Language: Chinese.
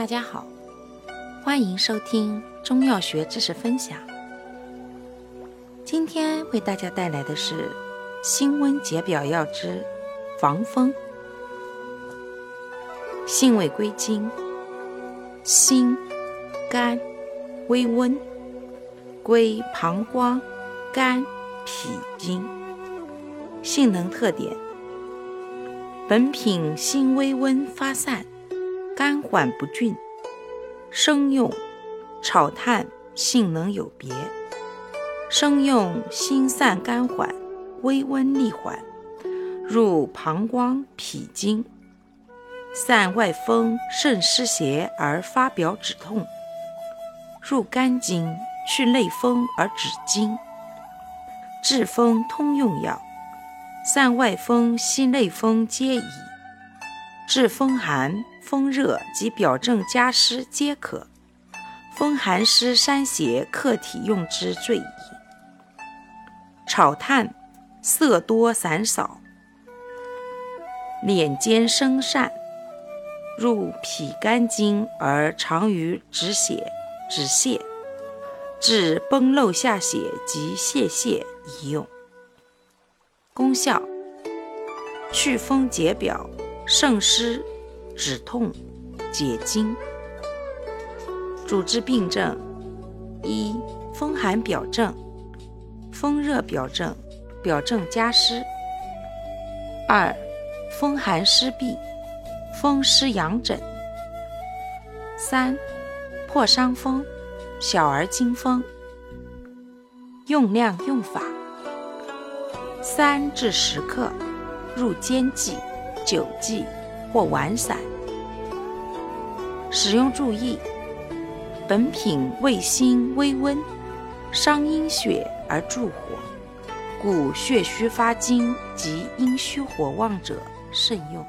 大家好，欢迎收听中药学知识分享。今天为大家带来的是辛温解表药之防风。性味归经：辛、甘、微温，归膀胱、肝、脾经。性能特点：本品辛微温发散。甘缓不峻，生用炒炭性能有别。生用辛散甘缓，微温利缓，入膀胱脾经，散外风肾湿邪而发表止痛；入肝经去内风而止惊。治风通用药，散外风息内风皆宜。治风寒。风热及表证加湿皆可，风寒湿三邪客体用之最宜。炒炭色多散少，敛间生善，入脾肝经而常于止血、止泻，治崩漏下血及泄泻宜用。功效：祛风解表，胜湿。止痛、解痉。主治病症：一、风寒表症、风热表症、表症加湿；二、风寒湿痹、风湿痒疹；三、破伤风、小儿惊风。用量用法：三至十克，入煎剂、酒剂。或丸散。使用注意：本品味辛微温，伤阴血而助火，故血虚发精及阴虚火旺者慎用。